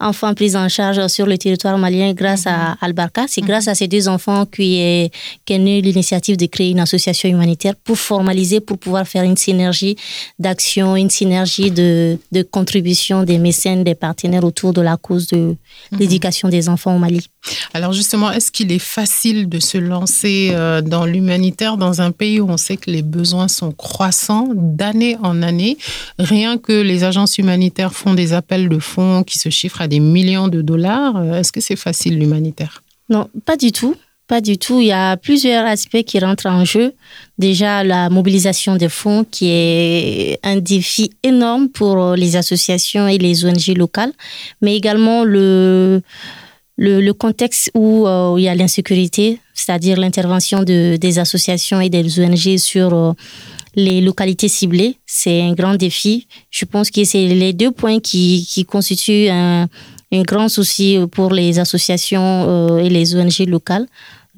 S2: enfants pris en charge sur le territoire malien grâce à mhm. Albarca. C'est mhm. grâce à ces deux enfants qu'est est née l'initiative de créer une association humanitaire pour formaliser, pour pouvoir faire une synergie d'action, une synergie de, de contribution des mécènes, des partenaires autour de la cause de mhm. l'éducation des enfants au Mali.
S1: Alors justement, est-ce qu'il est facile de se lancer euh, dans l'humanitaire dans un pays où on sait que les besoins sont croissants d'année en année? Rien que les agences humanitaires font des appels de fonds qui se chiffrent à des millions de dollars. Euh, est-ce que c'est facile l'humanitaire?
S2: Non, pas du tout. Pas du tout. Il y a plusieurs aspects qui rentrent en jeu. Déjà, la mobilisation des fonds, qui est un défi énorme pour les associations et les ONG locales, mais également le, le, contexte euh, où, il y a l'insécurité, c'est-à-dire l'intervention de, des associations et des ONG sur euh, les localités ciblées, c'est un grand défi. Je pense que c'est les deux points qui, qui constituent un, un, grand souci pour les associations euh, et les ONG locales,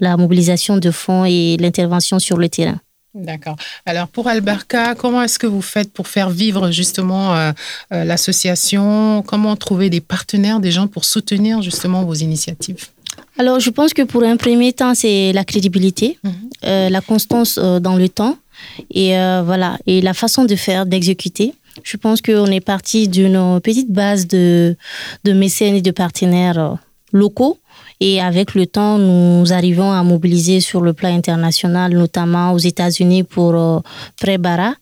S2: la mobilisation de fonds et l'intervention sur le terrain.
S1: D'accord. Alors pour Alberca, comment est-ce que vous faites pour faire vivre justement euh, euh, l'association? Comment trouver des partenaires, des gens pour soutenir justement vos initiatives?
S2: Alors je pense que pour un premier temps, c'est la crédibilité, mhm. euh, la constance dans le temps et voilà et la façon de faire, d'exécuter. Je pense qu'on est parti d'une petite base de, de mécènes et de partenaires locaux Et avec le temps, nous arrivons à mobiliser sur le plan international, notamment aux États-Unis pour euh, Prébara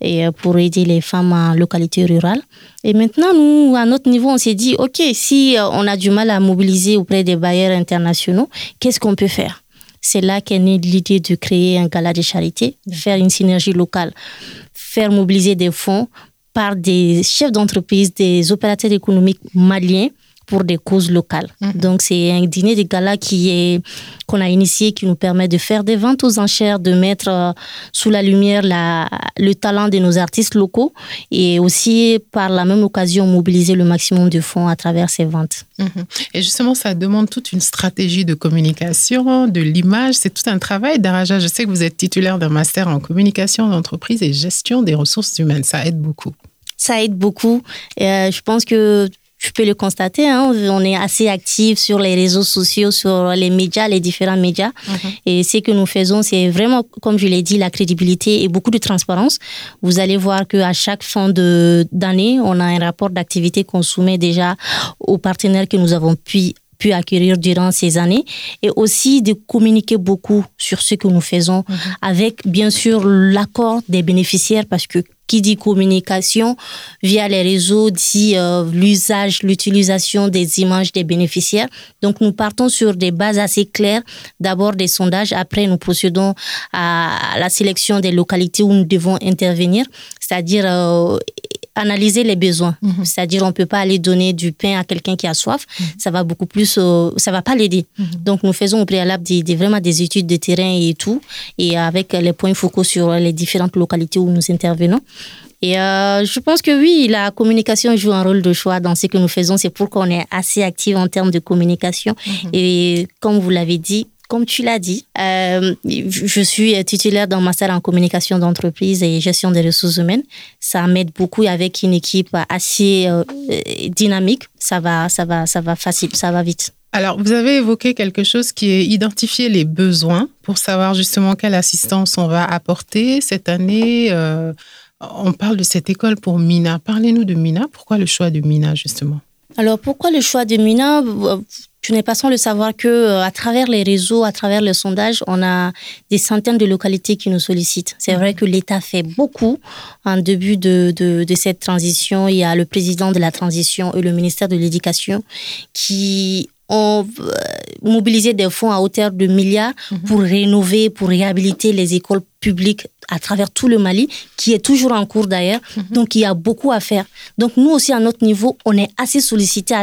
S2: et euh, pour aider les femmes en localité rurale. Et maintenant, nous, à notre niveau, on s'est dit, OK, si euh, on a du mal à mobiliser auprès des bailleurs internationaux, qu'est-ce qu'on peut faire? C'est là qu'est née l'idée de créer un gala de charité, faire une synergie locale, faire mobiliser des fonds par des chefs d'entreprise, des opérateurs économiques maliens pour des causes locales. Mhm. Donc c'est un dîner de gala qui est qu'on a initié qui nous permet de faire des ventes aux enchères, de mettre euh, sous la lumière la, le talent de nos artistes locaux et aussi par la même occasion mobiliser le maximum de fonds à travers ces ventes.
S1: Mhm. Et justement, ça demande toute une stratégie de communication, de l'image. C'est tout un travail. Daraja, je sais que vous êtes titulaire d'un master en communication d'entreprise et gestion des ressources humaines. Ça aide beaucoup
S2: ça aide beaucoup. Euh, je pense que je peux le constater, hein, on est assez actifs sur les réseaux sociaux, sur les médias, les différents médias. Mhm. Et ce que nous faisons, c'est vraiment, comme je l'ai dit, la crédibilité et beaucoup de transparence. Vous allez voir qu'à chaque fin d'année, on a un rapport d'activité qu'on soumet déjà aux partenaires que nous avons pu pu acquérir durant ces années et aussi de communiquer beaucoup sur ce que nous faisons mhm. avec bien sûr l'accord des bénéficiaires parce que qui dit communication via les réseaux dit euh, l'usage, l'utilisation des images des bénéficiaires. Donc nous partons sur des bases assez claires. D'abord des sondages, après nous procédons à la sélection des localités où nous devons intervenir, c'est-à-dire euh, analyser les besoins. Mhm. C'est-à-dire, on peut pas aller donner du pain à quelqu'un qui a soif. Mhm. Ça va beaucoup plus, euh, ça va pas l'aider. Mhm. Donc, nous faisons au préalable des, vraiment des études de terrain et tout, et avec les points focaux sur les différentes localités où nous intervenons. Et euh, je pense que oui, la communication joue un rôle de choix dans ce que nous faisons. C'est pourquoi on est assez actif en termes de communication. Et comme vous l'avez dit, comme tu l'as dit, euh, je suis titulaire d'un master en communication d'entreprise et gestion des ressources humaines. Ça m'aide beaucoup avec une équipe assez euh, dynamique. Ça va, ça va, ça va facile, ça va vite.
S1: Alors, vous avez évoqué quelque chose qui est identifier les besoins pour savoir justement quelle assistance on va apporter cette année. Euh, on parle de cette école pour Mina. Parlez-nous de Mina. Pourquoi le choix de Mina, justement?
S2: Alors, pourquoi le choix de Mina? Tu n'es pas sans le savoir que euh, à travers les réseaux, à travers le sondage, on a des centaines de localités qui nous sollicitent. C'est vrai que l'État fait beaucoup en début de, de, de, cette transition. Il y a le président de la transition et le ministère de l'Éducation qui ont euh, mobilisé des fonds à hauteur de milliards mhm. pour rénover, pour réhabiliter les écoles publiques à travers tout le Mali, qui est toujours en cours d'ailleurs. Mhm. Donc, il y a beaucoup à faire. Donc, nous aussi, à notre niveau, on est assez sollicité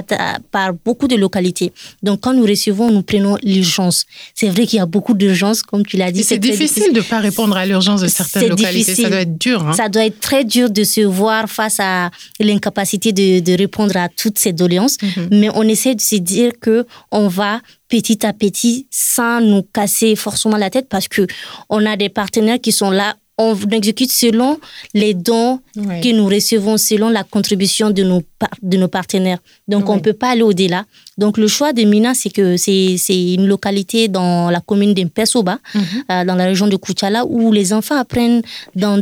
S2: par beaucoup de localités. Donc, quand nous recevons, nous prenons l'urgence. C'est vrai qu'il y a beaucoup d'urgence, comme tu l'as dit.
S1: C'est difficile, de ne pas répondre à l'urgence de certaines localités. Ça doit être dur. Hein.
S2: Ça doit être très dur de se voir face à l'incapacité de, répondre à toutes ces doléances. Mhm. Mais on essaie de se dire que on va petit à petit sans nous casser forcément la tête parce que on a des partenaires qui sont là on exécute selon les dons que nous recevons, selon la contribution de nos, de nos partenaires. Donc, on ne peut pas aller au-delà. Donc, le choix de Mina, c'est que c'est une localité dans la commune d'Impesoba, mhm. euh, dans la région de Kuchala, où les enfants apprennent dans,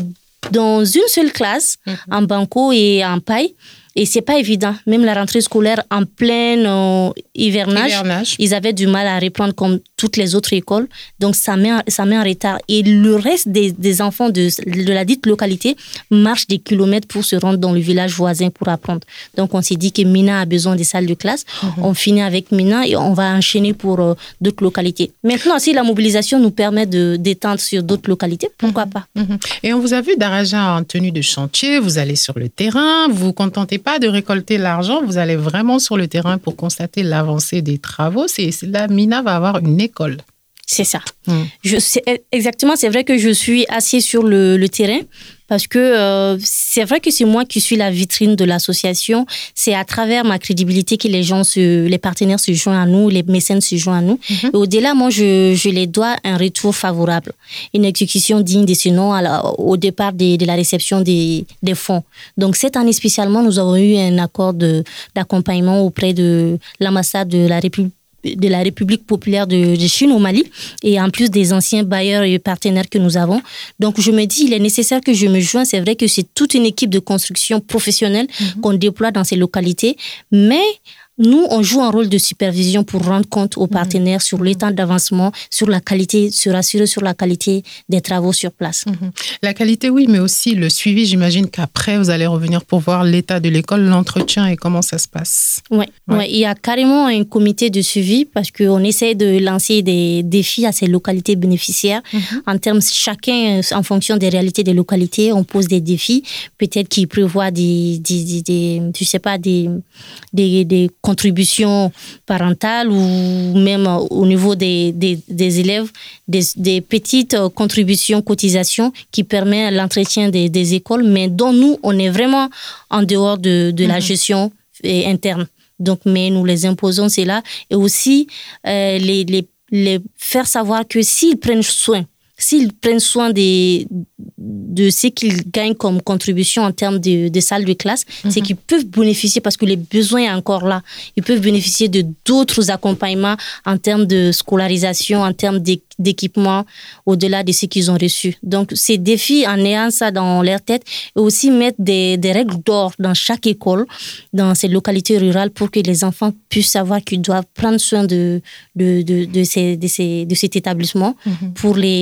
S2: dans une seule classe, mhm. en banco et en paille. Et c'est pas évident. Même la rentrée scolaire en plein euh, hivernage, ils avaient du mal à reprendre comme toutes les autres écoles. Donc ça met, ça met en retard. Et le reste des, des enfants de, de, la dite localité marchent des kilomètres pour se rendre dans le village voisin pour apprendre. Donc on s'est dit que Mina a besoin des salles de classe. Mhm. On finit avec Mina et on va enchaîner pour euh, d'autres localités. Maintenant, si la mobilisation nous permet de d'étendre sur d'autres localités, pourquoi mhm. pas?
S1: Mhm. Et on vous a vu d'Araja en tenue de chantier. Vous allez sur le terrain. Vous vous contentez pas de récolter l'argent, vous allez vraiment sur le terrain pour constater l'avancée des travaux. C'est là, Mina va avoir une école.
S2: C'est ça. Hmm. Je sais, exactement, c'est vrai que je suis assis sur le, le terrain parce que euh, c'est vrai que c'est moi qui suis la vitrine de l'association. C'est à travers ma crédibilité que les gens, se, les partenaires se joignent à nous, les mécènes se joignent à nous. Mhm. Et au-delà, moi, je, je les dois un retour favorable, une exécution digne de ce nom au départ de, de la réception des, des, fonds. Donc cette année spécialement, nous avons eu un accord d'accompagnement auprès de l'ambassade de la République de la République populaire de, Chine au Mali et en plus des anciens bailleurs et partenaires que nous avons. Donc je me dis, il est nécessaire que je me joigne. C'est vrai que c'est toute une équipe de construction professionnelle mhm. qu'on déploie dans ces localités, mais nous, on joue un rôle de supervision pour rendre compte aux mhm. partenaires sur l'état d'avancement, sur la qualité, se rassurer sur la qualité des travaux sur place. Mhm.
S1: La qualité, oui, mais aussi le suivi. J'imagine qu'après, vous allez revenir pour voir l'état de l'école, l'entretien et comment ça se passe.
S2: Oui, ouais. il y a carrément un comité de suivi parce qu'on essaie de lancer des défis à ces localités bénéficiaires. Mhm. En termes, chacun, en fonction des réalités des localités, on pose des défis, peut-être qui prévoient des, des, des, je sais pas, des, des, des contributions parentales ou même au niveau des, des, élèves, des, petites contributions, cotisations qui permettent l'entretien des, écoles, mais dont nous, on est vraiment en dehors de, de la mhm. gestion euh, interne. Donc, mais nous les imposons, c'est là. Et aussi, euh, les, les, les faire savoir que s'ils prennent soin s'ils prennent soin des, de ce qu'ils gagnent comme contribution en termes de, de salles de classe, c'est mhm. qu'ils peuvent bénéficier, parce que les besoins sont encore là, ils peuvent bénéficier de d'autres accompagnements en termes de scolarisation, en termes d'équipement, au-delà de ce qu'ils ont reçu. Donc, ces défis, en ayant ça dans leur tête, et aussi mettre des, des règles d'or dans chaque école, dans ces localités rurales, pour que les enfants puissent savoir qu'ils doivent prendre soin de, de, de, de, ces, de, ces, de cet établissement mhm. pour les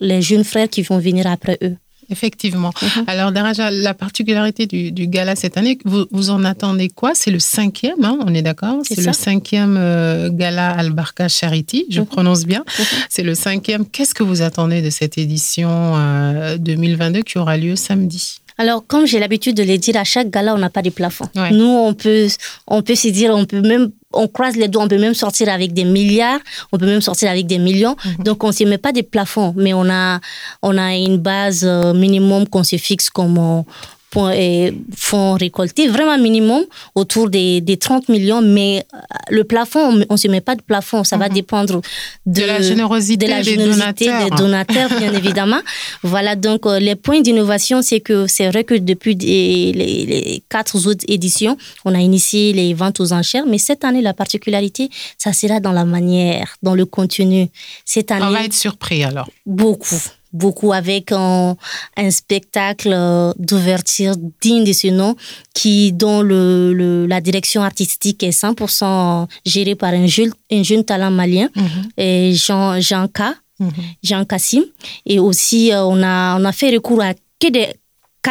S2: les, jeunes frères qui vont venir après eux.
S1: Effectivement. Mhm. Alors, Daraja, la particularité du, gala cette année, vous, vous en attendez quoi? C'est le cinquième, hein, on est d'accord? C'est le cinquième euh, gala Albarka Charity, je mhm. prononce bien. Mhm. C'est le cinquième. Qu'est-ce que vous attendez de cette édition 2022 euh, qui aura lieu samedi?
S2: Alors, comme j'ai l'habitude de le dire, à chaque gala, on n'a pas de plafond. Nous, on peut, on peut se dire, on peut même on croise les doigts, on peut même sortir avec des milliards, on peut même sortir avec des millions. Mhm. Donc, on ne se met pas de plafond, mais on a, on a une base euh, minimum qu'on se fixe comme fonds récoltés, vraiment minimum, autour des, des 30 millions. Mais euh, le plafond, on ne se met pas de plafond, ça va mhm. dépendre
S1: de, la générosité, des, donateurs.
S2: bien évidemment. Voilà, donc euh, les points d'innovation, c'est que c'est vrai que depuis les, les, quatre autres éditions, on a initié les ventes aux enchères, mais cette année, la particularité, ça sera dans la manière, dans le contenu. Cette année,
S1: on va être surpris alors.
S2: Beaucoup beaucoup avec un, spectacle euh, d'ouverture digne de ce nom, qui, dont le, la direction artistique est 100% gérée par un jeune, un jeune talent malien, mhm. et Jean, Jean K. Mhm. Jean Kassim. Et aussi, euh, on, a, on a fait recours à que des,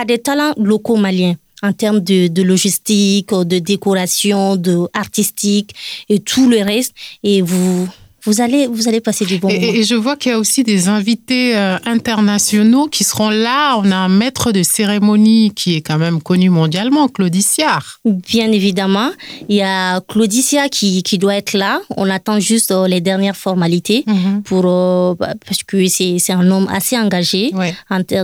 S2: des talents locaux maliens en termes de, de, logistique, de décoration, de artistique et tout le reste. Et vous, vous allez, vous allez passer du bon
S1: et,
S2: moment.
S1: Et je vois qu'il y a aussi des invités euh, internationaux qui seront là. On a un maître de cérémonie qui est quand même connu mondialement, Claudicia.
S2: Bien évidemment. Il y a Claudicia qui, qui doit être là. On attend juste euh, les dernières formalités mhm. pour, euh, bah, parce que c'est un homme assez engagé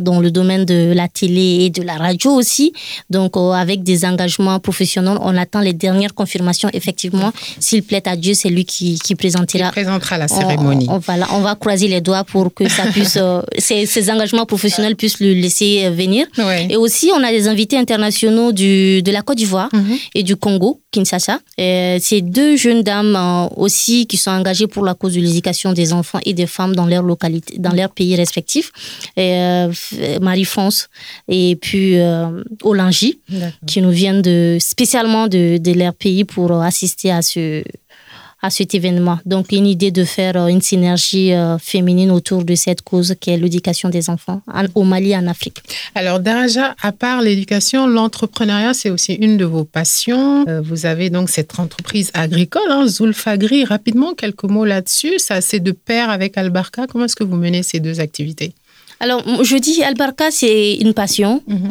S2: dans le domaine de la télé et de la radio aussi. Donc, avec des engagements professionnels, on attend les dernières confirmations. Effectivement, s'il plaît à Dieu, c'est lui qui, qui présentera
S1: à la cérémonie.
S2: On, va, on va croiser les doigts pour que ça puisse, euh, ces, engagements professionnels puissent le laisser euh, venir. Et aussi, on a des invités internationaux du, de la Côte d'Ivoire mhm. et du Congo, Kinshasa. C'est deux jeunes dames euh, aussi qui sont engagées pour la cause de l'éducation des enfants et des femmes dans leur localité, dans leurs pays respectifs. Marie-France et puis Olangi, qui nous viennent de, spécialement de, de leur pays pour assister à ce à cet événement. Donc, une idée de faire euh, une synergie euh, féminine autour de cette cause qui est l'éducation des enfants au Mali, en Afrique.
S1: Alors, Daraja, à part l'éducation, l'entrepreneuriat, c'est aussi une de vos passions. Euh, vous avez donc cette entreprise agricole, hein, Zulfagri. Rapidement, quelques mots là-dessus. Ça, c'est de pair avec Albarka. Comment est-ce que vous menez ces deux activités?
S2: Alors, je dis Albarka, c'est une passion. Mhm.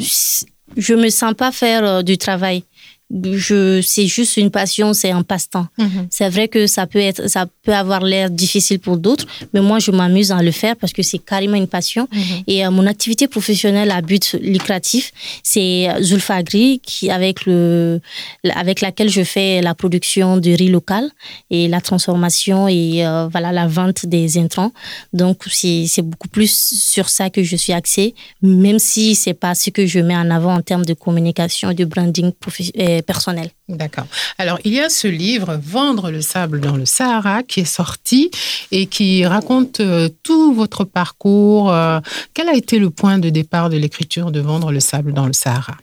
S2: Je ne me sens pas faire du travail je c'est juste une passion, c'est un passe-temps. Mhm. C'est vrai que ça peut être ça peut avoir l'air difficile pour d'autres, mais moi je m'amuse à le faire parce que c'est carrément une passion mhm. et euh, mon activité professionnelle à but lucratif, c'est euh, Zulfa Agri qui avec le avec laquelle je fais la production de riz local et la transformation et euh, voilà la vente des intrants. Donc c'est c'est beaucoup plus sur ça que je suis axée même si c'est pas ce que je mets en avant en termes de communication et de branding professionnel personnel.
S1: D'accord. Alors, il y a ce livre, Vendre le sable dans le Sahara, qui est sorti et qui raconte euh, tout votre parcours. Euh, quel a été le point de départ de l'écriture de Vendre le sable dans le Sahara?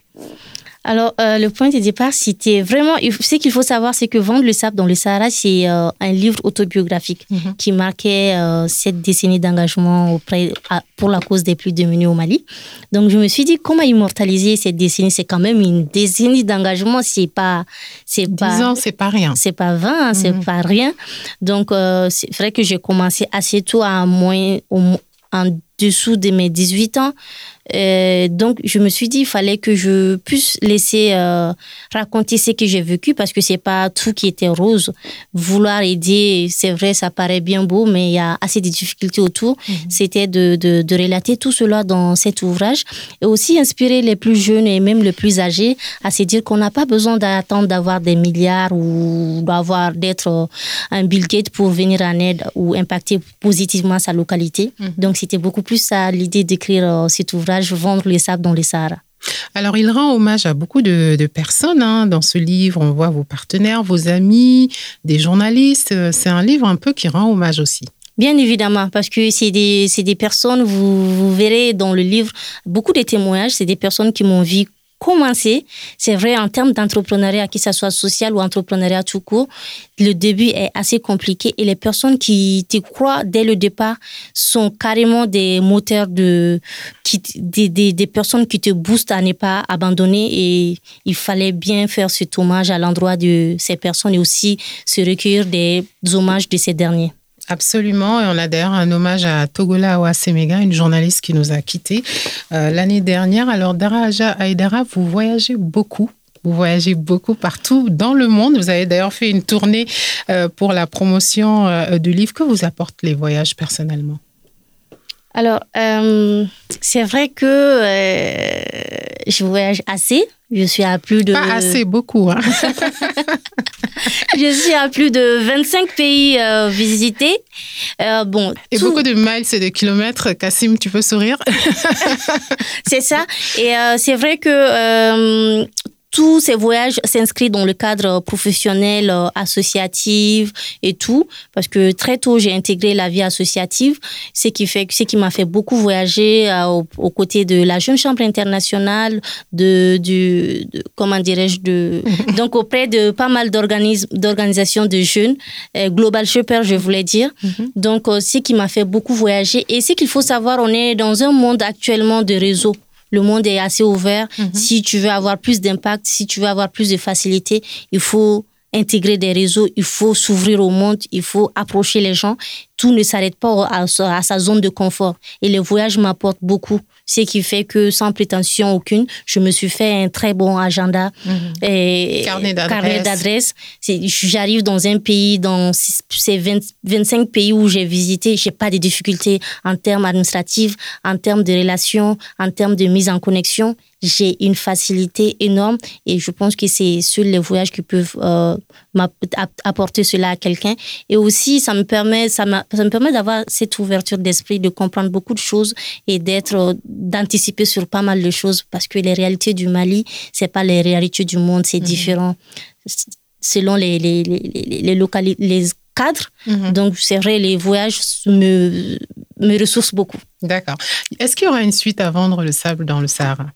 S2: Alors, euh, le point de départ, c'était vraiment. Ce qu'il faut savoir, c'est que Vendre le sable dans le Sahara, c'est euh, un livre autobiographique mhm. qui marquait euh, cette décennie d'engagement auprès, pour la cause des plus démunis au Mali. Donc, je me suis dit, comment immortaliser cette décennie? C'est quand même une décennie d'engagement, c'est pas.
S1: C'est pas. ans, c'est pas rien.
S2: C'est pas 20, c'est mhm. pas rien. Donc, c'est vrai que j'ai commencé assez tôt, à moins, en dessous de mes 18 ans. Euh, donc, je me suis dit, il fallait que je puisse laisser euh, raconter ce que j'ai vécu parce que c'est pas tout qui était rose. Vouloir aider, c'est vrai, ça paraît bien beau, mais il y a assez de difficultés autour. Mhm. C'était de, de, de, relater tout cela dans cet ouvrage et aussi inspirer les plus jeunes et même les plus âgés à se dire qu'on n'a pas besoin d'attendre d'avoir des milliards ou d'avoir d'être euh, un Bill Gates pour venir en aide ou impacter positivement sa localité. Mhm. Donc, c'était beaucoup plus ça l'idée d'écrire cet ouvrage Vendre les sables dans les Sahara.
S1: Alors, il rend hommage à beaucoup de, personnes. Hein. Dans ce livre, on voit vos partenaires, vos amis, des journalistes. C'est un livre un peu qui rend hommage aussi.
S2: Bien évidemment, parce que c'est des, des, personnes, vous, vous, verrez dans le livre beaucoup de témoignages, c'est des personnes qui m'ont vu commencer, c'est vrai en termes d'entrepreneuriat, que ce soit social ou entrepreneuriat tout court, le début est assez compliqué et les personnes qui te croient dès le départ sont carrément des moteurs de, des, des personnes qui te boostent à ne pas abandonner et il fallait bien faire cet hommage à l'endroit de ces personnes et aussi se recueillir des hommages de ces derniers.
S1: Absolument, et on a d'ailleurs un hommage à Togola Awasemega, une journaliste qui nous a quittés euh, l'année dernière. Alors, Daraja Aïdara, vous voyagez beaucoup. Vous voyagez beaucoup partout dans le monde. Vous avez d'ailleurs fait une tournée euh, pour la promotion euh, du livre. Que vous apportent les voyages personnellement?
S2: Alors, c'est vrai que je voyage assez. Je suis à plus de...
S1: Pas assez, beaucoup. Hein.
S2: je suis à plus de 25 pays euh, visités.
S1: Euh, bon, et beaucoup de miles et de kilomètres. Cassim, tu peux sourire?
S2: C'est ça. Et euh, c'est vrai que tous ces voyages s'inscrivent dans le cadre professionnel, euh, associatif et tout, parce que très tôt j'ai intégré la vie associative, ce qui fait, ce qui m'a fait beaucoup voyager euh, aux, côtés de la Jeune Chambre internationale, de, du, comment dirais-je, de, donc auprès de pas mal d'organisations de jeunes, euh, Global Shopper, je voulais dire. Mhm. Donc, ce qui m'a fait beaucoup voyager. Et ce qu'il faut savoir, on est dans un monde actuellement de réseaux le monde est assez ouvert. Mhm. Si tu veux avoir plus d'impact, si tu veux avoir plus de facilité, il faut intégrer des réseaux, il faut s'ouvrir au monde, il faut approcher les gens. Tout ne s'arrête pas à, sa zone de confort. Et le voyage m'apporte beaucoup ce qui fait que sans prétention aucune, je me suis fait un très bon agenda
S1: mhm. et carnet d'adresse.
S2: J'arrive dans un pays, dans ces 25 pays où j'ai visité, j'ai pas de difficultés en termes administratifs, en termes de relations, en termes de mise en connexion j'ai une facilité énorme et je pense que c'est sur les voyages qui peuvent euh, apporter cela à quelqu'un. Et aussi, ça me permet, ça, ça me permet d'avoir cette ouverture d'esprit, de comprendre beaucoup de choses et d'être, euh, d'anticiper sur pas mal de choses parce que les réalités du Mali, c'est pas les réalités du monde, c'est mhm. différent selon les, les, les, les, les cadres. Mhm. Donc, c'est vrai, les voyages me, me ressourcent beaucoup.
S1: D'accord. Est-ce qu'il y aura une suite à vendre le sable dans le Sahara?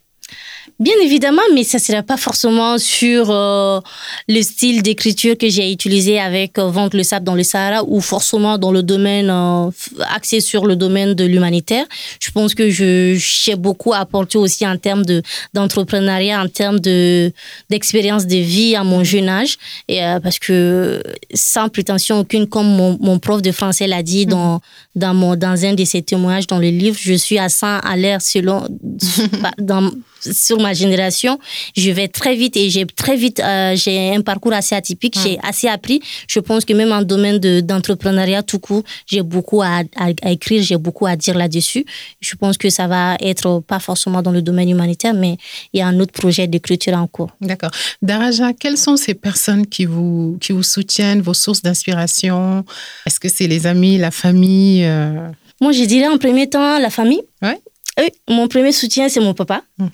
S2: Bien évidemment, mais ça ne sera pas forcément sur euh, le style d'écriture que j'ai utilisé avec euh, Vendre le sable dans le Sahara ou forcément dans le domaine euh, axé sur le domaine de l'humanitaire. Je pense que je j'ai beaucoup apporté aussi en termes de d'entrepreneuriat, en termes de d'expérience de vie à mon jeune âge, et parce que sans prétention aucune, comme mon, mon prof de français l'a dit dans dans mon dans un de ses témoignages dans le livre, je suis à 100 à l'air selon dans sur ma génération, je vais très vite et j'ai très vite, euh, j'ai un parcours assez atypique, j'ai assez appris. Je pense que même en domaine d'entrepreneuriat tout court, j'ai beaucoup à, écrire, j'ai beaucoup à dire là-dessus. Je pense que ça va être pas forcément dans le domaine humanitaire, mais il y a un autre projet d'écriture en cours.
S1: D'accord. Daraja, quelles sont ces personnes qui vous, qui vous soutiennent, vos sources d'inspiration? Est-ce que c'est les amis, la famille euh?
S2: Moi, je dirais en premier temps la famille.
S1: Ouais.
S2: Oui, mon premier soutien, c'est mon papa.
S1: Mhm.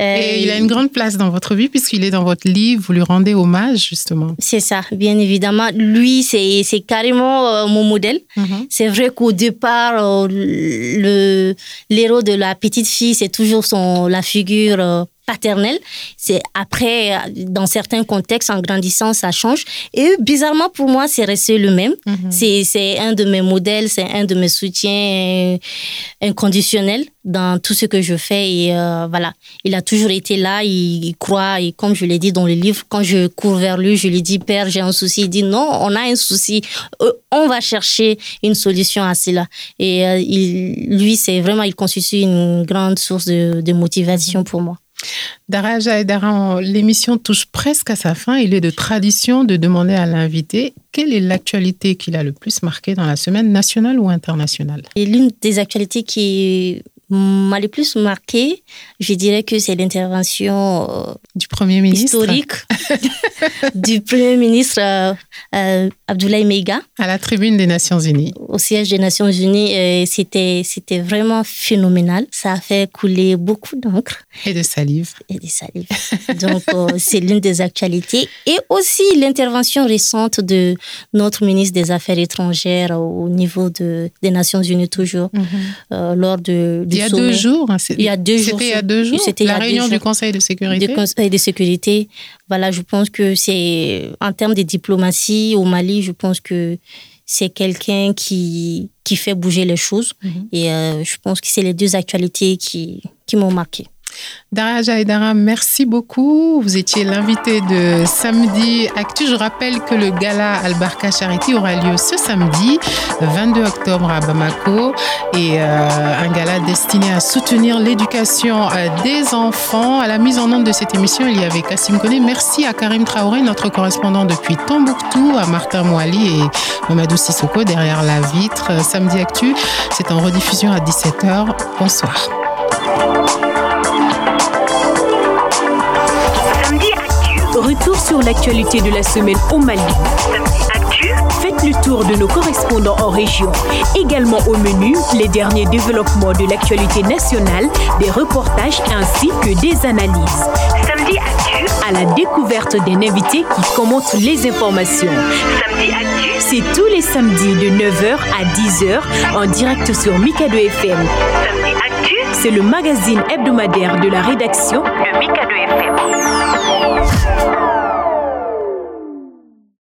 S1: Et il a une grande place dans votre vie puisqu'il est dans votre livre, vous lui rendez hommage justement.
S2: C'est ça, bien évidemment. Lui, c'est carrément euh, mon modèle. Mhm. C'est vrai qu'au départ, euh, le l'héros de la petite fille, c'est toujours son, la figure paternel. C'est après, dans certains contextes, en grandissant, ça change. Et bizarrement, pour moi, c'est resté le même. Mhm. C'est un de mes modèles, c'est un de mes soutiens inconditionnels dans tout ce que je fais. Et euh, voilà, il a toujours été là, il, croit. Et comme je l'ai dit dans le livre, quand je cours vers lui, je lui dis, Père, j'ai un souci. Il dit, non, on a un souci. Euh, on va chercher une solution à cela. Et euh, il, lui, c'est vraiment, il constitue une grande source de, de motivation pour moi.
S1: Daraja et Daran, l'émission touche presque à sa fin. Il est de tradition de demander à l'invité quelle est l'actualité qu'il a le plus marqué dans la semaine nationale ou internationale.
S2: Et l'une des actualités qui m'a le plus marqué, je dirais que c'est l'intervention
S1: euh, du Premier ministre
S2: historique du Premier ministre euh, euh, Abdoulaye Meiga.
S1: À la tribune des Nations Unies.
S2: Au siège des Nations Unies. c'était, c'était vraiment phénoménal. Ça a fait couler beaucoup d'encre.
S1: Et de salive.
S2: Et de salive. Donc, c'est l'une des actualités. Et aussi l'intervention récente de notre ministre des Affaires étrangères au niveau de, des Nations Unies, toujours, mm-hmm. lors de,
S1: du il y a deux jours. Hein,
S2: il y a deux jours.
S1: C'était il y a deux jours. C'était la réunion du Conseil de sécurité.
S2: Du Conseil de sécurité. Voilà, je pense que c'est en termes de diplomatie au Mali, je pense que c'est quelqu'un qui qui fait bouger les choses. Mhm. Et euh, je pense que c'est les deux actualités qui qui m'ont marqué.
S1: Dara Jaïdara, merci beaucoup. Vous étiez l'invité de Samedi Actu. Je rappelle que le gala Albarka Charity aura lieu ce samedi, 22 octobre à Bamako, et euh, un gala destiné à soutenir l'éducation euh, des enfants. À la mise en œuvre de cette émission, il y avait Kassim Kone. Merci à Karim Traoré, notre correspondant depuis Tombouctou, à Martin Mouali et Mamadou Sissoko derrière la vitre. Samedi Actu, c'est en rediffusion à 17h. Bonsoir.
S16: Retour sur l'actualité de la semaine au Mali. Faites le tour de nos correspondants en région. Également au menu, les derniers développements de l'actualité nationale, des reportages ainsi que des analyses. Samedi Actu. À la découverte d'un invité qui commente les informations. Samedi Actu. C'est tous les samedis de 9h à 10h en direct sur Mikado FM. Samedi Actu. C'est le magazine hebdomadaire de la rédaction de Mikado FM.